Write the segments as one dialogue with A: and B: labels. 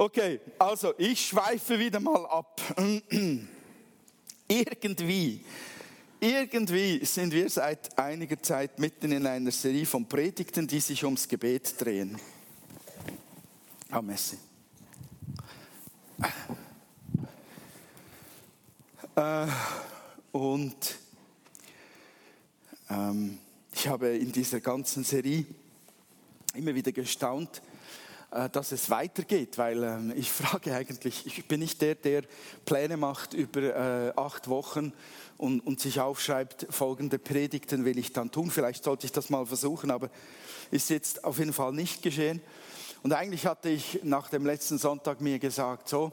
A: Okay, also ich schweife wieder mal ab. Irgendwie, irgendwie sind wir seit einiger Zeit mitten in einer Serie von Predigten, die sich ums Gebet drehen. Ah, Messi. Äh, und ähm, ich habe in dieser ganzen Serie immer wieder gestaunt, dass es weitergeht, weil ähm, ich frage eigentlich, ich bin nicht der, der Pläne macht über äh, acht Wochen und, und sich aufschreibt, folgende Predigten will ich dann tun. Vielleicht sollte ich das mal versuchen, aber ist jetzt auf jeden Fall nicht geschehen. Und eigentlich hatte ich nach dem letzten Sonntag mir gesagt, so,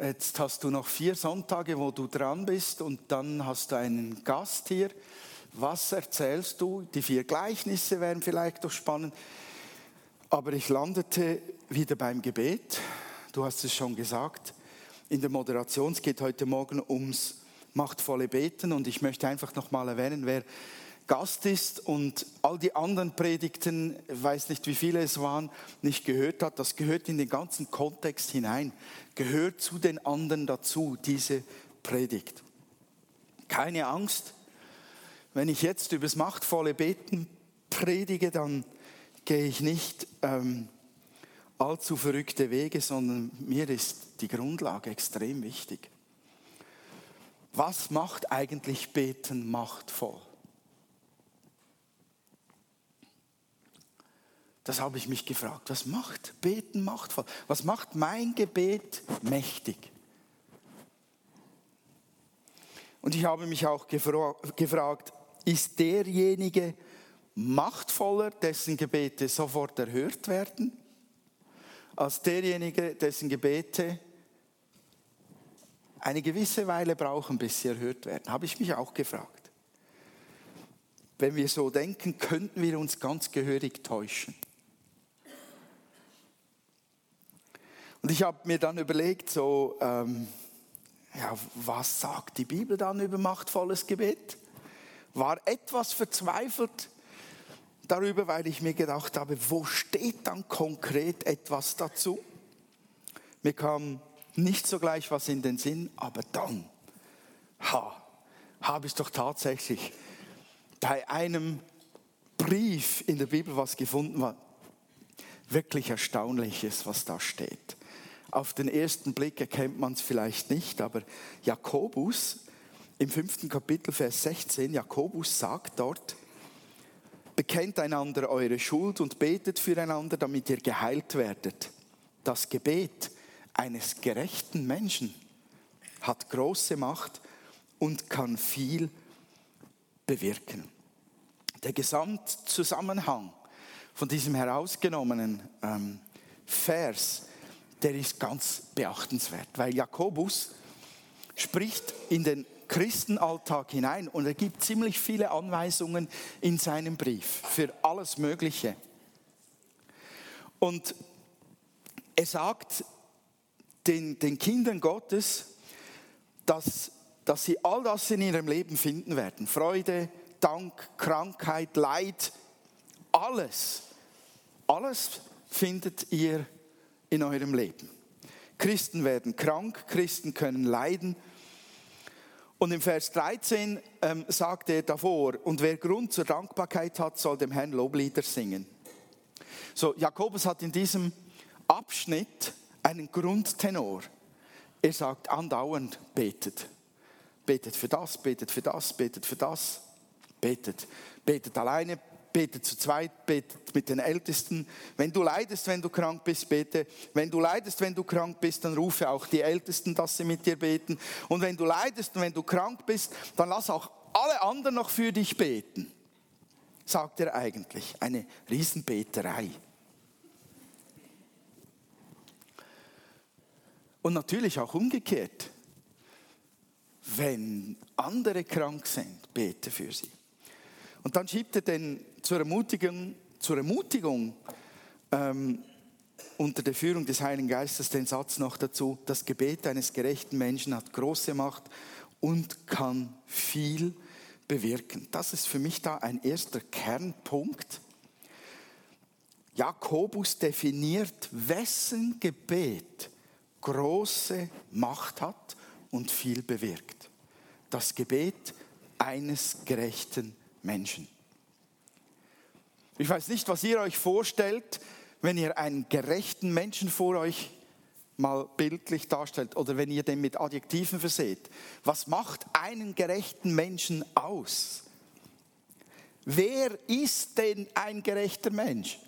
A: jetzt hast du noch vier Sonntage, wo du dran bist und dann hast du einen Gast hier. Was erzählst du? Die vier Gleichnisse wären vielleicht doch spannend. Aber ich landete wieder beim Gebet. Du hast es schon gesagt. In der Moderation es geht heute Morgen ums machtvolle Beten und ich möchte einfach nochmal erwähnen, wer Gast ist und all die anderen Predigten, weiß nicht wie viele es waren, nicht gehört hat, das gehört in den ganzen Kontext hinein, gehört zu den anderen dazu, diese Predigt. Keine Angst, wenn ich jetzt über das machtvolle Beten predige, dann gehe ich nicht ähm, allzu verrückte Wege, sondern mir ist die Grundlage extrem wichtig. Was macht eigentlich Beten machtvoll? Das habe ich mich gefragt. Was macht Beten machtvoll? Was macht mein Gebet mächtig? Und ich habe mich auch gefragt, ist derjenige, machtvoller, dessen Gebete sofort erhört werden, als derjenige, dessen Gebete eine gewisse Weile brauchen, bis sie erhört werden. Habe ich mich auch gefragt. Wenn wir so denken, könnten wir uns ganz gehörig täuschen. Und ich habe mir dann überlegt, so, ähm, ja, was sagt die Bibel dann über machtvolles Gebet? War etwas verzweifelt, darüber, weil ich mir gedacht habe, wo steht dann konkret etwas dazu? Mir kam nicht sogleich was in den Sinn, aber dann ha, habe ich doch tatsächlich bei einem Brief in der Bibel was gefunden, was wirklich erstaunliches, was da steht. Auf den ersten Blick erkennt man es vielleicht nicht, aber Jakobus im fünften Kapitel, Vers 16, Jakobus sagt dort, Bekennt einander eure Schuld und betet füreinander, damit ihr geheilt werdet. Das Gebet eines gerechten Menschen hat große Macht und kann viel bewirken. Der Gesamtzusammenhang von diesem herausgenommenen ähm, Vers, der ist ganz beachtenswert, weil Jakobus spricht in den Christenalltag hinein und er gibt ziemlich viele Anweisungen in seinem Brief für alles Mögliche. Und er sagt den, den Kindern Gottes, dass, dass sie all das in ihrem Leben finden werden. Freude, Dank, Krankheit, Leid, alles. Alles findet ihr in eurem Leben. Christen werden krank, Christen können leiden, und im Vers 13 ähm, sagt er davor, und wer Grund zur Dankbarkeit hat, soll dem Herrn Loblieder singen. So, Jakobus hat in diesem Abschnitt einen Grundtenor. Er sagt andauernd, betet. Betet für das, betet für das, betet für das, betet. Betet alleine, bete zu zweit, bete mit den Ältesten. Wenn du leidest, wenn du krank bist, bete. Wenn du leidest, wenn du krank bist, dann rufe auch die Ältesten, dass sie mit dir beten. Und wenn du leidest und wenn du krank bist, dann lass auch alle anderen noch für dich beten. Sagt er eigentlich. Eine Riesenbeterei. Und natürlich auch umgekehrt. Wenn andere krank sind, bete für sie. Und dann schiebt er den zur Ermutigung, zur Ermutigung ähm, unter der Führung des Heiligen Geistes den Satz noch dazu, das Gebet eines gerechten Menschen hat große Macht und kann viel bewirken. Das ist für mich da ein erster Kernpunkt. Jakobus definiert, wessen Gebet große Macht hat und viel bewirkt. Das Gebet eines gerechten Menschen. Ich weiß nicht, was ihr euch vorstellt, wenn ihr einen gerechten Menschen vor euch mal bildlich darstellt oder wenn ihr den mit Adjektiven verseht. Was macht einen gerechten Menschen aus? Wer ist denn ein gerechter Mensch?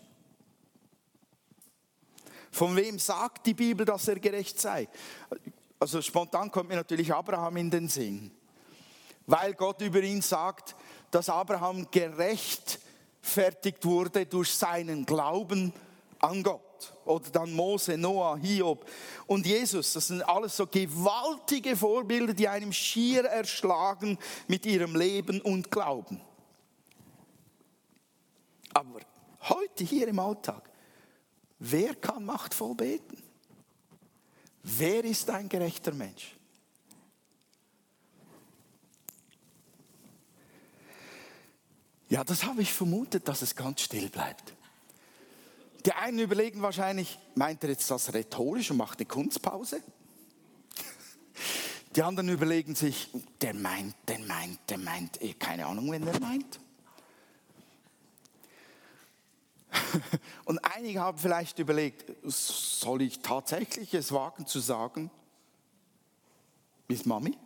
A: Von wem sagt die Bibel, dass er gerecht sei? Also spontan kommt mir natürlich Abraham in den Sinn, weil Gott über ihn sagt, dass Abraham gerecht fertigt wurde durch seinen Glauben an Gott. Oder dann Mose, Noah, Hiob und Jesus. Das sind alles so gewaltige Vorbilder, die einem schier erschlagen mit ihrem Leben und Glauben. Aber heute hier im Alltag, wer kann machtvoll beten? Wer ist ein gerechter Mensch? Ja, das habe ich vermutet, dass es ganz still bleibt. Die einen überlegen wahrscheinlich, meint er jetzt das rhetorisch und macht eine Kunstpause? Die anderen überlegen sich, der meint, der meint, der meint, eh, keine Ahnung, wenn er meint. Und einige haben vielleicht überlegt, soll ich tatsächlich es wagen zu sagen, ist Mami?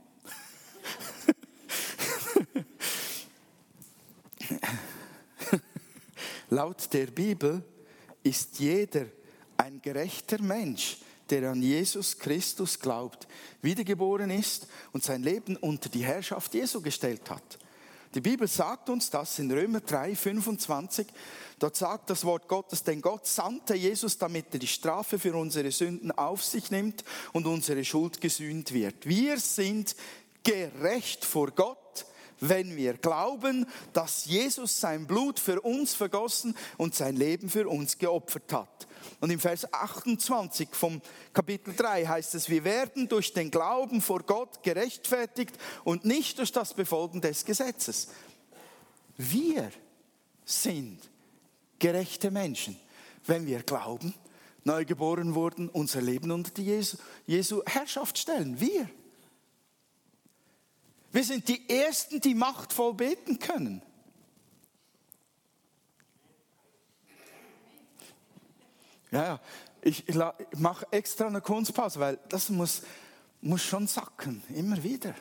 A: Laut der Bibel ist jeder ein gerechter Mensch, der an Jesus Christus glaubt, wiedergeboren ist und sein Leben unter die Herrschaft Jesu gestellt hat. Die Bibel sagt uns das in Römer 3, 25. Dort sagt das Wort Gottes, denn Gott sandte Jesus, damit er die Strafe für unsere Sünden auf sich nimmt und unsere Schuld gesühnt wird. Wir sind gerecht vor Gott wenn wir glauben, dass Jesus sein Blut für uns vergossen und sein Leben für uns geopfert hat. Und im Vers 28 vom Kapitel 3 heißt es, wir werden durch den Glauben vor Gott gerechtfertigt und nicht durch das Befolgen des Gesetzes. Wir sind gerechte Menschen, wenn wir glauben, neugeboren wurden, unser Leben unter die Jesu, Jesu Herrschaft stellen. Wir. Wir sind die Ersten, die machtvoll beten können. Ja, ja, ich, mache extra eine Kunstpause, weil das muss, muss schon sacken, immer wieder.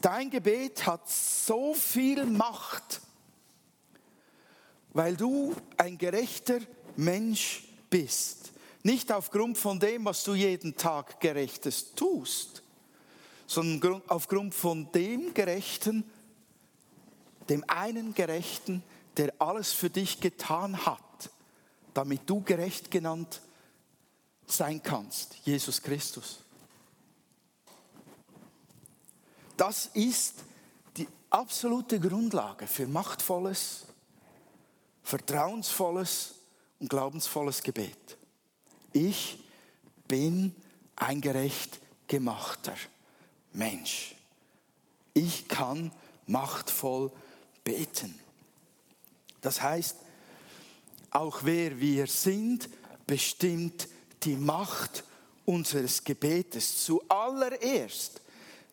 A: Dein Gebet hat so viel Macht, weil du ein gerechter Mensch bist. Nicht aufgrund von dem, was du jeden Tag Gerechtes tust, sondern aufgrund von dem Gerechten, dem einen Gerechten, der alles für dich getan hat, damit du gerecht genannt sein kannst, Jesus Christus. Das ist die absolute Grundlage für machtvolles, vertrauensvolles und glaubensvolles Gebet. Ich bin ein gerecht gemachter Mensch. Ich kann machtvoll beten. Das heißt, auch wer wir sind, bestimmt die Macht unseres Gebetes. Zuallererst,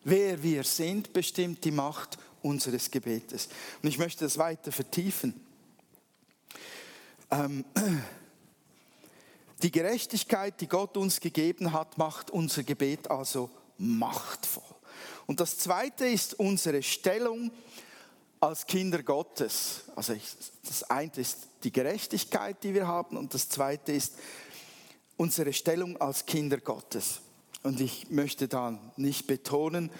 A: wer wir sind, bestimmt die Macht unseres Gebetes. Und ich möchte das weiter vertiefen. Ähm, die Gerechtigkeit, die Gott uns gegeben hat, macht unser Gebet also machtvoll. Und das Zweite ist unsere Stellung als Kinder Gottes. Also das eine ist die Gerechtigkeit, die wir haben, und das Zweite ist unsere Stellung als Kinder Gottes. Und ich möchte da nicht betonen,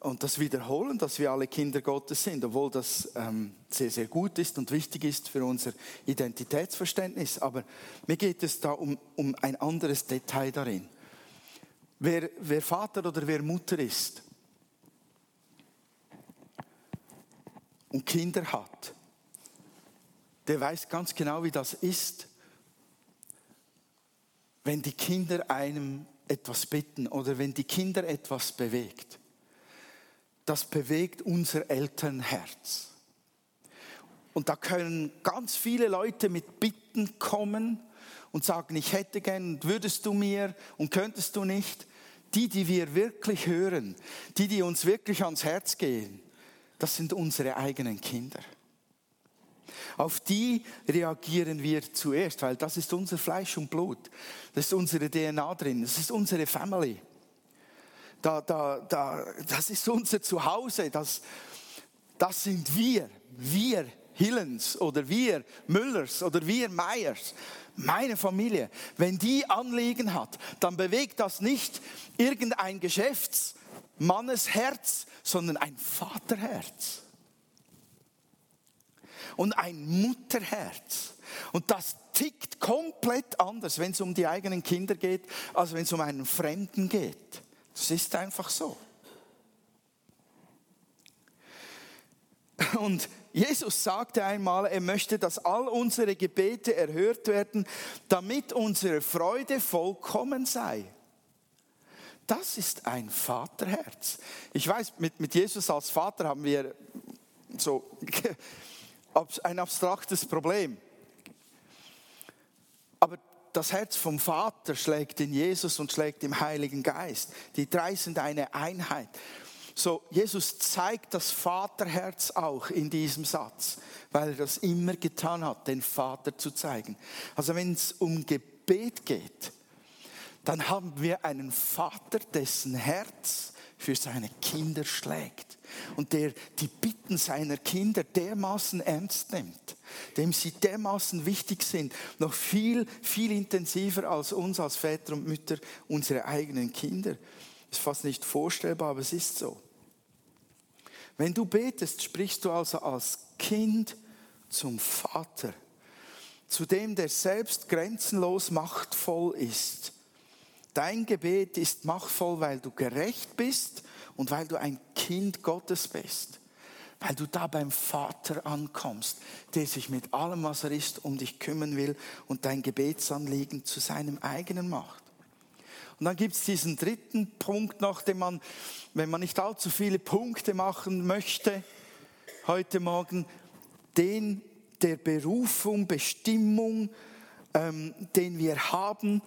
A: und das wiederholen, dass wir alle Kinder Gottes sind, obwohl das ähm, sehr, sehr gut ist und wichtig ist für unser Identitätsverständnis. Aber mir geht es da um, um ein anderes Detail darin. Wer, wer Vater oder wer Mutter ist und Kinder hat, der weiß ganz genau, wie das ist, wenn die Kinder einem etwas bitten oder wenn die Kinder etwas bewegt das bewegt unser Elternherz. Und da können ganz viele Leute mit Bitten kommen und sagen, ich hätte gern, würdest du mir und könntest du nicht. Die, die wir wirklich hören, die, die uns wirklich ans Herz gehen, das sind unsere eigenen Kinder. Auf die reagieren wir zuerst, weil das ist unser Fleisch und Blut. Das ist unsere DNA drin. Das ist unsere Family. Da, da, da, das ist unser Zuhause. Das, das sind wir. Wir Hillens oder wir Müllers oder wir Meyers. Meine Familie. Wenn die Anliegen hat, dann bewegt das nicht irgendein Geschäftsmannesherz, sondern ein Vaterherz und ein Mutterherz. Und das tickt komplett anders, wenn es um die eigenen Kinder geht, als wenn es um einen Fremden geht. Das ist einfach so. Und Jesus sagte einmal, er möchte, dass all unsere Gebete erhört werden, damit unsere Freude vollkommen sei. Das ist ein Vaterherz. Ich weiß, mit, mit Jesus als Vater haben wir so ein abstraktes Problem. Aber das Herz vom Vater schlägt in Jesus und schlägt im Heiligen Geist. Die drei sind eine Einheit. So, Jesus zeigt das Vaterherz auch in diesem Satz, weil er das immer getan hat, den Vater zu zeigen. Also wenn es um Gebet geht, dann haben wir einen Vater, dessen Herz für seine Kinder schlägt und der die Bitten seiner Kinder dermaßen ernst nimmt, dem sie dermaßen wichtig sind, noch viel, viel intensiver als uns als Väter und Mütter, unsere eigenen Kinder. Ist fast nicht vorstellbar, aber es ist so. Wenn du betest, sprichst du also als Kind zum Vater, zu dem, der selbst grenzenlos machtvoll ist. Dein Gebet ist machtvoll, weil du gerecht bist und weil du ein Kind Gottes bist, weil du da beim Vater ankommst, der sich mit allem, was er ist, um dich kümmern will und dein Gebetsanliegen zu seinem eigenen macht. Und dann gibt es diesen dritten Punkt noch, den man, wenn man nicht allzu viele Punkte machen möchte, heute Morgen, den der Berufung, Bestimmung, ähm, den wir haben,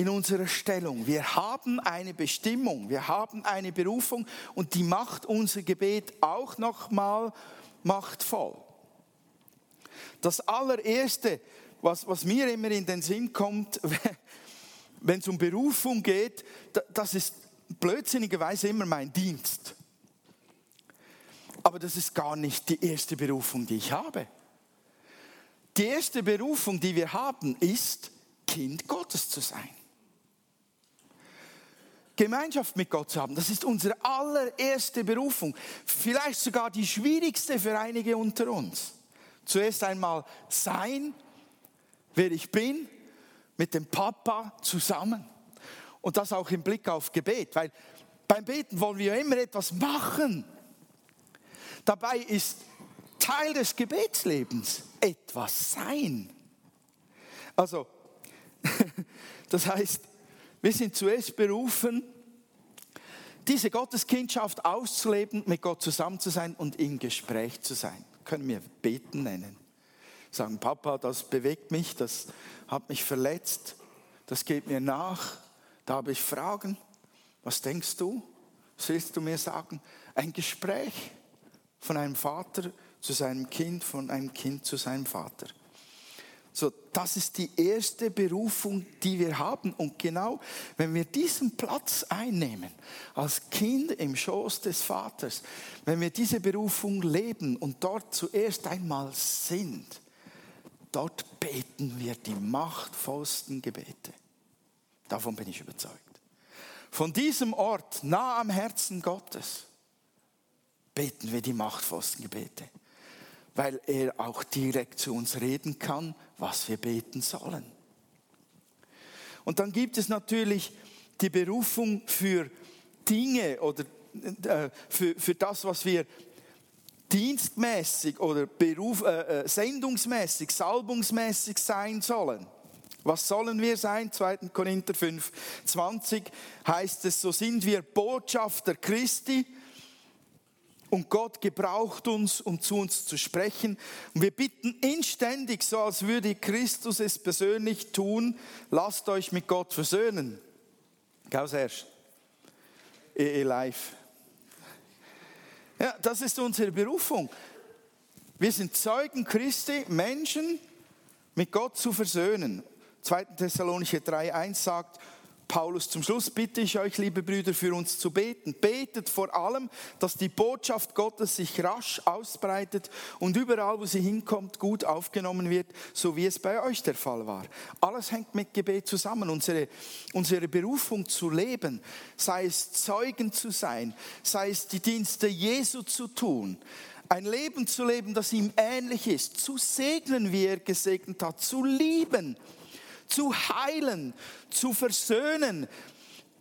A: in unserer Stellung. Wir haben eine Bestimmung, wir haben eine Berufung und die macht unser Gebet auch nochmal machtvoll. Das allererste, was, was mir immer in den Sinn kommt, wenn es um Berufung geht, das ist blödsinnigerweise immer mein Dienst. Aber das ist gar nicht die erste Berufung, die ich habe. Die erste Berufung, die wir haben, ist, Kind Gottes zu sein. Gemeinschaft mit Gott zu haben. Das ist unsere allererste Berufung. Vielleicht sogar die schwierigste für einige unter uns. Zuerst einmal sein, wer ich bin, mit dem Papa zusammen. Und das auch im Blick auf Gebet, weil beim Beten wollen wir immer etwas machen. Dabei ist Teil des Gebetslebens etwas sein. Also, das heißt, wir sind zuerst berufen, diese Gotteskindschaft auszuleben, mit Gott zusammen zu sein und im Gespräch zu sein. Können wir beten nennen. Sagen, Papa, das bewegt mich, das hat mich verletzt, das geht mir nach, da habe ich Fragen. Was denkst du? Was willst du mir sagen? Ein Gespräch von einem Vater zu seinem Kind, von einem Kind zu seinem Vater. So, das ist die erste Berufung, die wir haben. Und genau, wenn wir diesen Platz einnehmen, als Kind im Schoß des Vaters, wenn wir diese Berufung leben und dort zuerst einmal sind, dort beten wir die machtvollsten Gebete. Davon bin ich überzeugt. Von diesem Ort, nah am Herzen Gottes, beten wir die machtvollsten Gebete weil er auch direkt zu uns reden kann, was wir beten sollen. Und dann gibt es natürlich die Berufung für Dinge oder äh, für, für das, was wir dienstmäßig oder Beruf, äh, äh sendungsmäßig, salbungsmäßig sein sollen. Was sollen wir sein? 2. Korinther 5, 20 heißt es, so sind wir Botschafter Christi Und Gott gebraucht uns, um zu uns zu sprechen. Und wir bitten inständig, so als würde Christus es persönlich tun, lasst euch mit Gott versöhnen. Gaus erst. EE Live. Ja, das ist unsere Berufung. Wir sind Zeugen Christi, Menschen mit Gott zu versöhnen. 2. Thessalonicher 3,1 sagt, Paulus, zum Schluss bitte ich euch, liebe Brüder, für uns zu beten. Betet vor allem, dass die Botschaft Gottes sich rasch ausbreitet und überall, wo sie hinkommt, gut aufgenommen wird, so wie es bei euch der Fall war. Alles hängt mit Gebet zusammen. Unsere, unsere Berufung zu leben, sei es Zeugen zu sein, sei es die Dienste Jesu zu tun, ein Leben zu leben, das ihm ähnlich ist, zu segnen, wie er gesegnet hat, zu lieben zu heilen, zu versöhnen,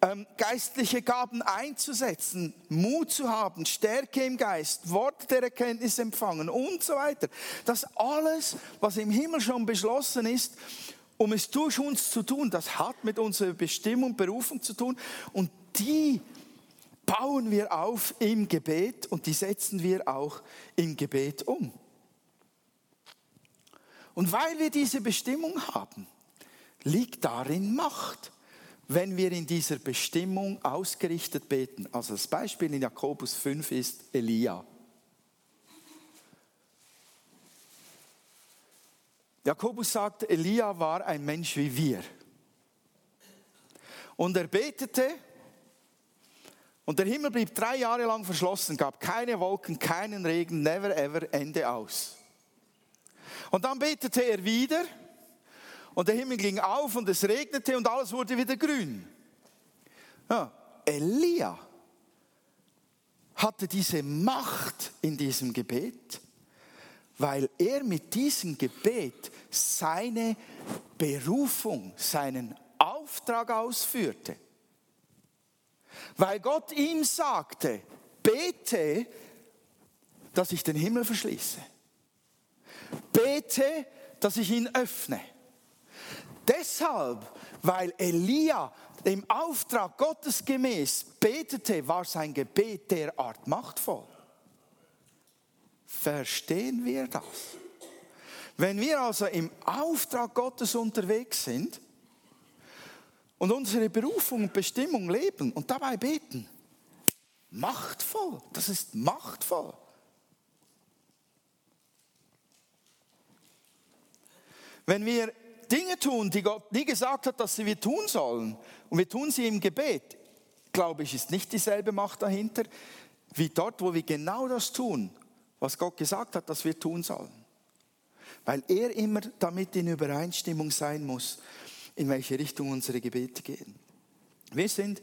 A: ähm, geistliche Gaben einzusetzen, Mut zu haben, Stärke im Geist, Worte der Erkenntnis empfangen und so weiter. Das alles, was im Himmel schon beschlossen ist, um es durch uns zu tun, das hat mit unserer Bestimmung, Berufung zu tun und die bauen wir auf im Gebet und die setzen wir auch im Gebet um. Und weil wir diese Bestimmung haben, liegt darin Macht, wenn wir in dieser Bestimmung ausgerichtet beten. Also das Beispiel in Jakobus 5 ist Elia. Jakobus sagt, Elia war ein Mensch wie wir. Und er betete und der Himmel blieb drei Jahre lang verschlossen, gab keine Wolken, keinen Regen, never ever, Ende aus. Und dann betete er wieder und der Himmel ging auf und es regnete und alles wurde wieder grün. Ja, Elia hatte diese Macht in diesem Gebet, weil er mit diesem Gebet seine Berufung, seinen Auftrag ausführte. Weil Gott ihm sagte, bete, dass ich den Himmel verschließe. Bete, dass ich ihn öffne. Deshalb, weil Elia dem Auftrag Gottes gemäß betete, war sein Gebet derart machtvoll. Verstehen wir das? Wenn wir also im Auftrag Gottes unterwegs sind und unsere Berufung und Bestimmung leben und dabei beten, machtvoll, das ist machtvoll. Wenn wir Dinge tun, die Gott nie gesagt hat, dass sie wir tun sollen, und wir tun sie im Gebet, glaube ich, ist nicht dieselbe Macht dahinter, wie dort, wo wir genau das tun, was Gott gesagt hat, dass wir tun sollen. Weil er immer damit in Übereinstimmung sein muss, in welche Richtung unsere Gebete gehen. Wir sind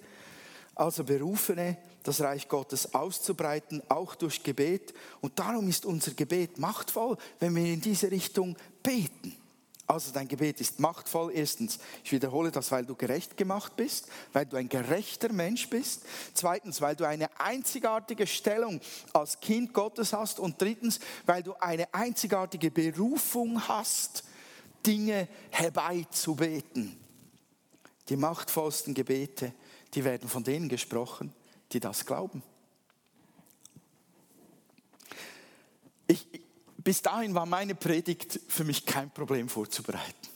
A: also Berufene, das Reich Gottes auszubreiten, auch durch Gebet. Und darum ist unser Gebet machtvoll, wenn wir in diese Richtung beten. Also dein Gebet ist machtvoll. Erstens, ich wiederhole das, weil du gerecht gemacht bist, weil du ein gerechter Mensch bist. Zweitens, weil du eine einzigartige Stellung als Kind Gottes hast. Und drittens, weil du eine einzigartige Berufung hast, Dinge herbeizubeten. Die machtvollsten Gebete, die werden von denen gesprochen, die das glauben. Ich, bis dahin war meine Predigt für mich kein Problem vorzubereiten.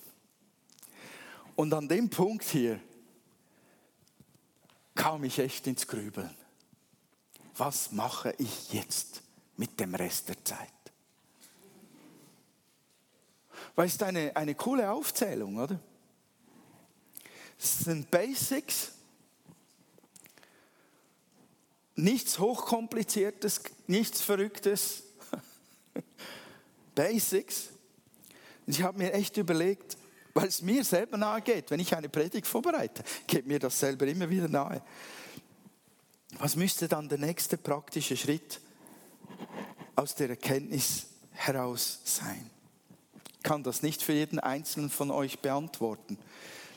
A: Und an dem Punkt hier kam ich echt ins Grübeln. Was mache ich jetzt mit dem Rest der Zeit? Es ist eine, eine coole Aufzählung, oder? Es sind Basics, nichts Hochkompliziertes, nichts Verrücktes. Basics. Ich habe mir echt überlegt, weil es mir selber nahe geht, wenn ich eine Predigt vorbereite, geht mir das selber immer wieder nahe. Was müsste dann der nächste praktische Schritt aus der Erkenntnis heraus sein? Ich kann das nicht für jeden Einzelnen von euch beantworten.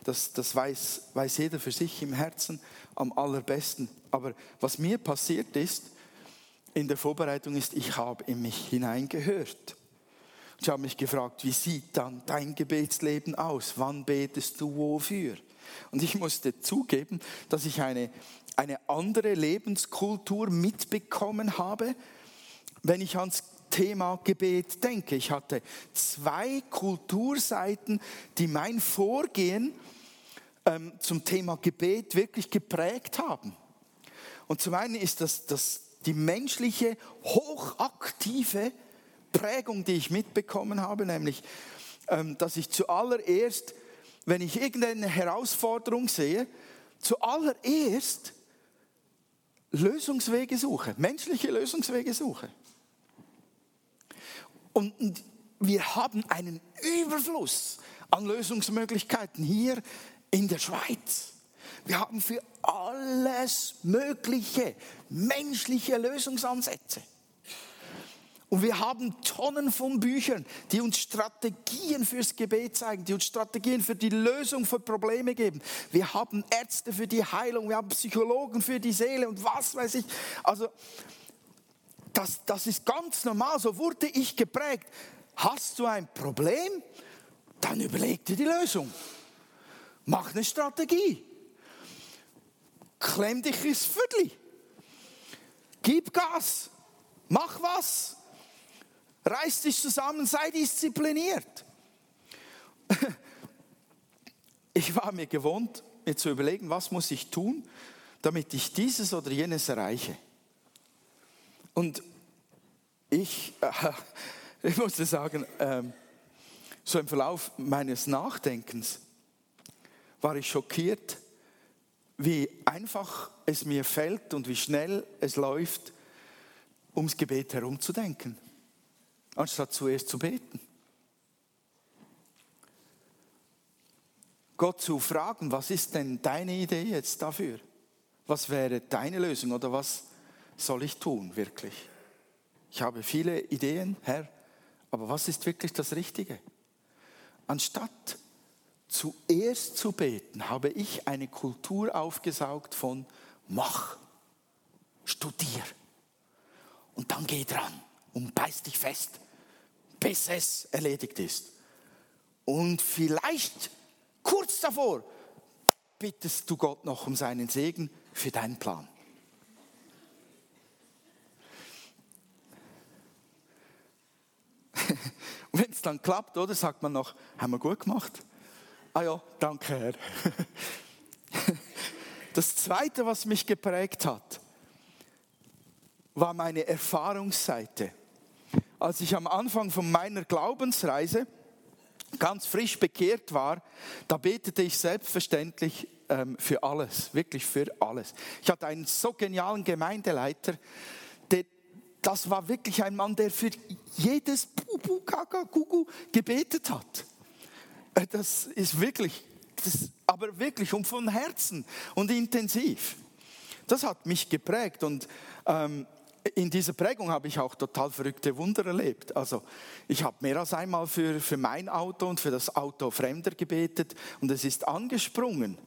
A: Das, das weiß, weiß jeder für sich im Herzen am allerbesten. Aber was mir passiert ist in der Vorbereitung ist, ich habe in mich hineingehört. Ich habe mich gefragt, wie sieht dann dein Gebetsleben aus? Wann betest du wofür? Und ich musste zugeben, dass ich eine, eine andere Lebenskultur mitbekommen habe, wenn ich ans Thema Gebet denke. Ich hatte zwei Kulturseiten, die mein Vorgehen ähm, zum Thema Gebet wirklich geprägt haben. Und zum einen ist das, das die menschliche, hochaktive Prägung, die ich mitbekommen habe, nämlich, ähm, dass ich zuallererst, wenn ich irgendeine Herausforderung sehe, zuallererst Lösungswege suche, menschliche Lösungswege suche. Und wir haben einen Überfluss an Lösungsmöglichkeiten hier in der Schweiz. Wir haben für alles Mögliche menschliche Lösungsansätze. Und wir haben Tonnen von Büchern, die uns Strategien fürs Gebet zeigen, die uns Strategien für die Lösung von Probleme geben. Wir haben Ärzte für die Heilung, wir haben Psychologen für die Seele und was weiß ich. Also das, das ist ganz normal, so wurde ich geprägt. Hast du ein Problem? Dann überleg dir die Lösung. Mach eine Strategie. Klemm dich ins Viertel. Gib Gas. Mach was. Reiß dich zusammen, sei diszipliniert. Ich war mir gewohnt, mir zu überlegen, was muss ich tun, damit ich dieses oder jenes erreiche. Und ich, äh, ich musste sagen, äh, so im Verlauf meines Nachdenkens war ich schockiert, wie einfach es mir fällt und wie schnell es läuft, ums Gebet herumzudenken, anstatt zuerst zu beten. Gott zu fragen, was ist denn deine Idee jetzt dafür? Was wäre deine Lösung oder was soll ich tun wirklich? Ich habe viele Ideen, Herr, aber was ist wirklich das Richtige? Anstatt zuerst zu beten, habe ich eine Kultur aufgesaugt von mach, studier und dann geh dran und beiß dich fest, bis es erledigt ist. Und vielleicht kurz davor bittest du Gott noch um seinen Segen für deinen Plan. Und wenn es dann klappt, oder, sagt man noch, haben wir gut gemacht? Ah ja, danke Herr. Das Zweite, was mich geprägt hat, war meine Erfahrungsseite. Als ich am Anfang von meiner Glaubensreise ganz frisch bekehrt war, da betete ich selbstverständlich ähm, für alles, wirklich für alles. Ich hatte einen so genialen Gemeindeleiter, der, das war wirklich ein Mann, der für jedes Bubu, Kaka, Gugu gebetet hat. Äh, das ist wirklich, das, aber wirklich und von Herzen und intensiv. Das hat mich geprägt und ähm, in dieser Prägung habe ich auch total verrückte Wunder erlebt. Also ich habe mehr als einmal für, für mein Auto und für das Auto Fremder gebetet und es ist angesprungen.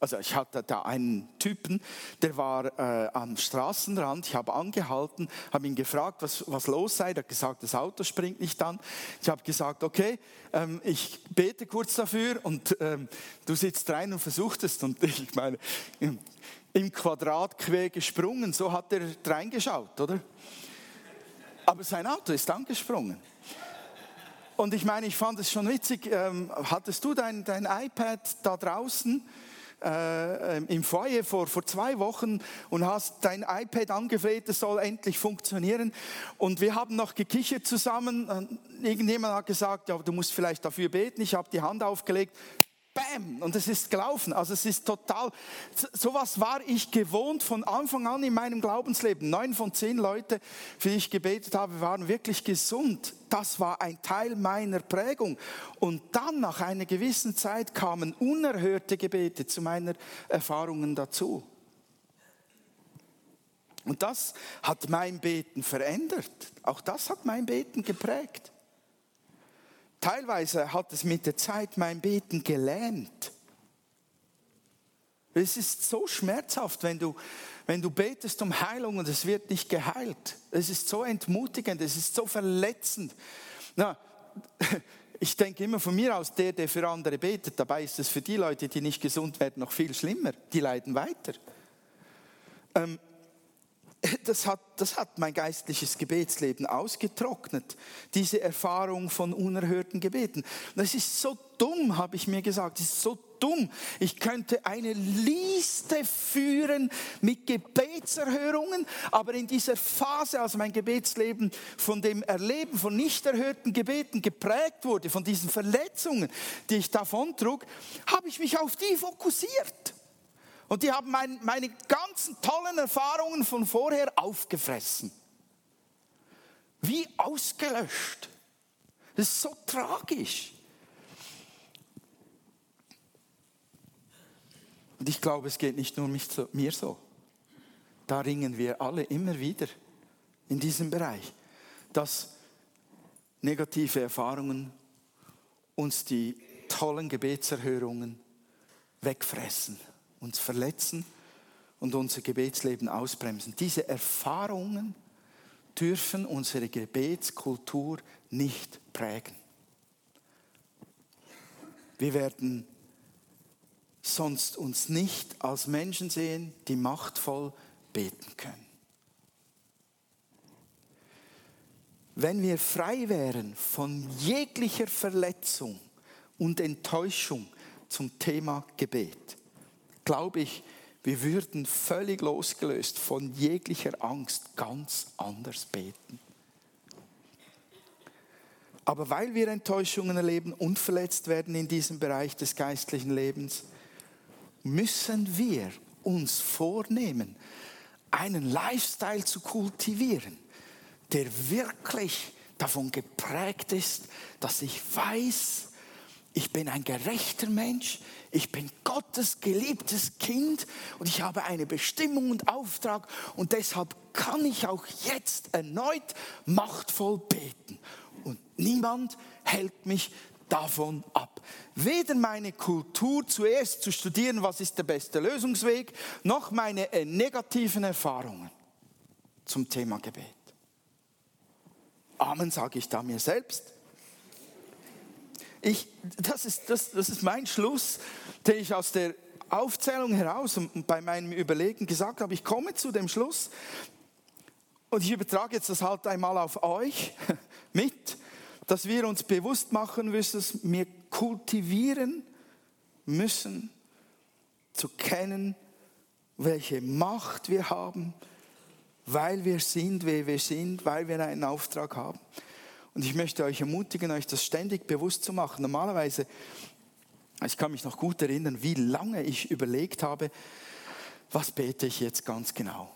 A: Also ich hatte da einen Typen, der war äh, am Straßenrand, ich habe angehalten, habe ihn gefragt, was, was los sei, er hat gesagt, das Auto springt nicht an. Ich habe gesagt, okay, ähm, ich bete kurz dafür und ähm, du sitzt rein und versuchst es. Und ich meine, im Quadrat quer gesprungen, so hat er reingeschaut, oder? Aber sein Auto ist angesprungen. Und ich meine, ich fand es schon witzig, ähm, hattest du dein, dein iPad da draußen? äh, im Foyer vor, vor zwei Wochen und hast dein iPad angefleht, es soll endlich funktionieren. Und wir haben noch gekichert zusammen. Irgendjemand hat gesagt, ja, du musst vielleicht dafür beten. Ich habe die Hand aufgelegt. Bam! Und es ist gelaufen. Also es ist total, sowas war ich gewohnt von Anfang an in meinem Glaubensleben. Neun von zehn Leute, für die ich gebetet habe, waren wirklich gesund. Das war ein Teil meiner Prägung. Und dann nach einer gewissen Zeit kamen unerhörte Gebete zu meinen Erfahrungen dazu. Und das hat mein Beten verändert. Auch das hat mein Beten geprägt. Teilweise hat es mit der Zeit mein Beten gelähmt. Es ist so schmerzhaft, wenn du, wenn du betest um Heilung und es wird nicht geheilt. Es ist so entmutigend, es ist so verletzend. Na, ich denke immer von mir aus, der, der für andere betet, dabei ist es für die Leute, die nicht gesund werden, noch viel schlimmer. Die leiden weiter. Ähm, das hat, das hat mein geistliches Gebetsleben ausgetrocknet, diese Erfahrung von unerhörten Gebeten. Das ist so dumm, habe ich mir gesagt, das ist so dumm. Ich könnte eine Liste führen mit Gebetserhörungen, aber in dieser Phase, als mein Gebetsleben von dem Erleben von nicht erhörten Gebeten geprägt wurde, von diesen Verletzungen, die ich davon trug, habe ich mich auf die fokussiert. Und die haben mein, meine ganzen tollen Erfahrungen von vorher aufgefressen. Wie ausgelöscht. Das ist so tragisch. Und ich glaube, es geht nicht nur mir so. Da ringen wir alle immer wieder in diesem Bereich, dass negative Erfahrungen uns die tollen Gebetserhörungen wegfressen, uns verletzen und unser Gebetsleben ausbremsen. Diese Erfahrungen dürfen unsere Gebetskultur nicht prägen. Wir werden sonst uns nicht als Menschen sehen, die machtvoll beten können. Wenn wir frei wären von jeglicher Verletzung und Enttäuschung zum Thema Gebet, glaube ich, wir würden völlig losgelöst von jeglicher Angst ganz anders beten. Aber weil wir Enttäuschungen erleben und verletzt werden in diesem Bereich des geistlichen Lebens, müssen wir uns vornehmen, einen Lifestyle zu kultivieren, der wirklich davon geprägt ist, dass ich weiß, ich bin ein gerechter Mensch, ich bin Gottes geliebtes Kind und ich habe eine Bestimmung und Auftrag und deshalb kann ich auch jetzt erneut machtvoll beten. Und niemand hält mich davon ab. Weder meine Kultur zuerst zu studieren, was ist der beste Lösungsweg, noch meine äh, negativen Erfahrungen zum Thema Gebet. Amen sage ich da mir selbst. Ich, das, ist, das, das ist mein Schluss, den ich aus der Aufzählung heraus und bei meinem Überlegen gesagt habe. Ich komme zu dem Schluss und ich übertrage jetzt das halt einmal auf euch mit dass wir uns bewusst machen müssen, dass wir kultivieren müssen, zu kennen, welche Macht wir haben, weil wir sind, wer wir sind, weil wir einen Auftrag haben. Und ich möchte euch ermutigen, euch das ständig bewusst zu machen. Normalerweise, ich kann mich noch gut erinnern, wie lange ich überlegt habe, was bete ich jetzt ganz genau?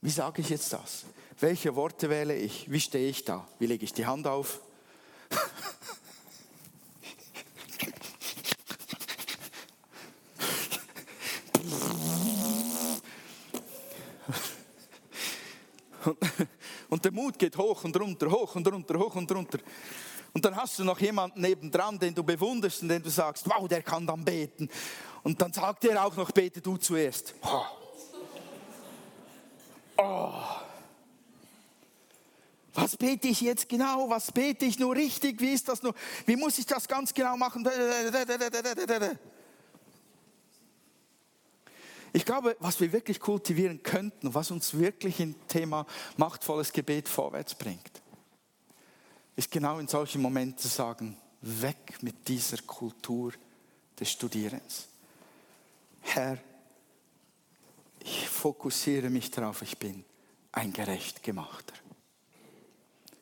A: Wie sage ich jetzt das? Welche Worte wähle ich? Wie stehe ich da? Wie lege ich die Hand auf? Und der Mut geht hoch und runter, hoch und runter, hoch und runter. Und dann hast du noch jemanden nebendran, den du bewunderst und den du sagst, wow, der kann dann beten. Und dann sagt er auch noch, bete du zuerst. Oh. oh. Was bete ich jetzt genau? Was bete ich nur richtig? Wie ist das nur? Wie muss ich das ganz genau machen? Ich glaube, was wir wirklich kultivieren könnten, was uns wirklich im Thema machtvolles Gebet vorwärts bringt, ist genau in solchen Momenten zu sagen, weg mit dieser Kultur des Studierens. Herr, ich fokussiere mich darauf, ich bin ein gerecht gemachter.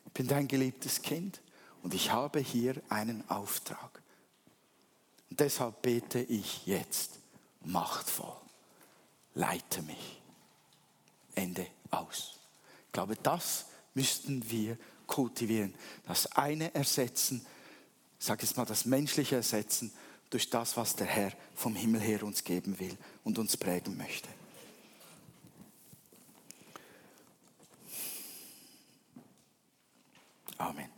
A: Ich bin dein geliebtes Kind und ich habe hier einen Auftrag. Und deshalb bete ich jetzt machtvoll leite mich. Ende aus. Ich glaube, das müssten wir kultivieren. Das eine ersetzen, sag jetzt mal das menschliche ersetzen durch das, was der Herr vom Himmel her uns geben will und uns prägen möchte. Amen.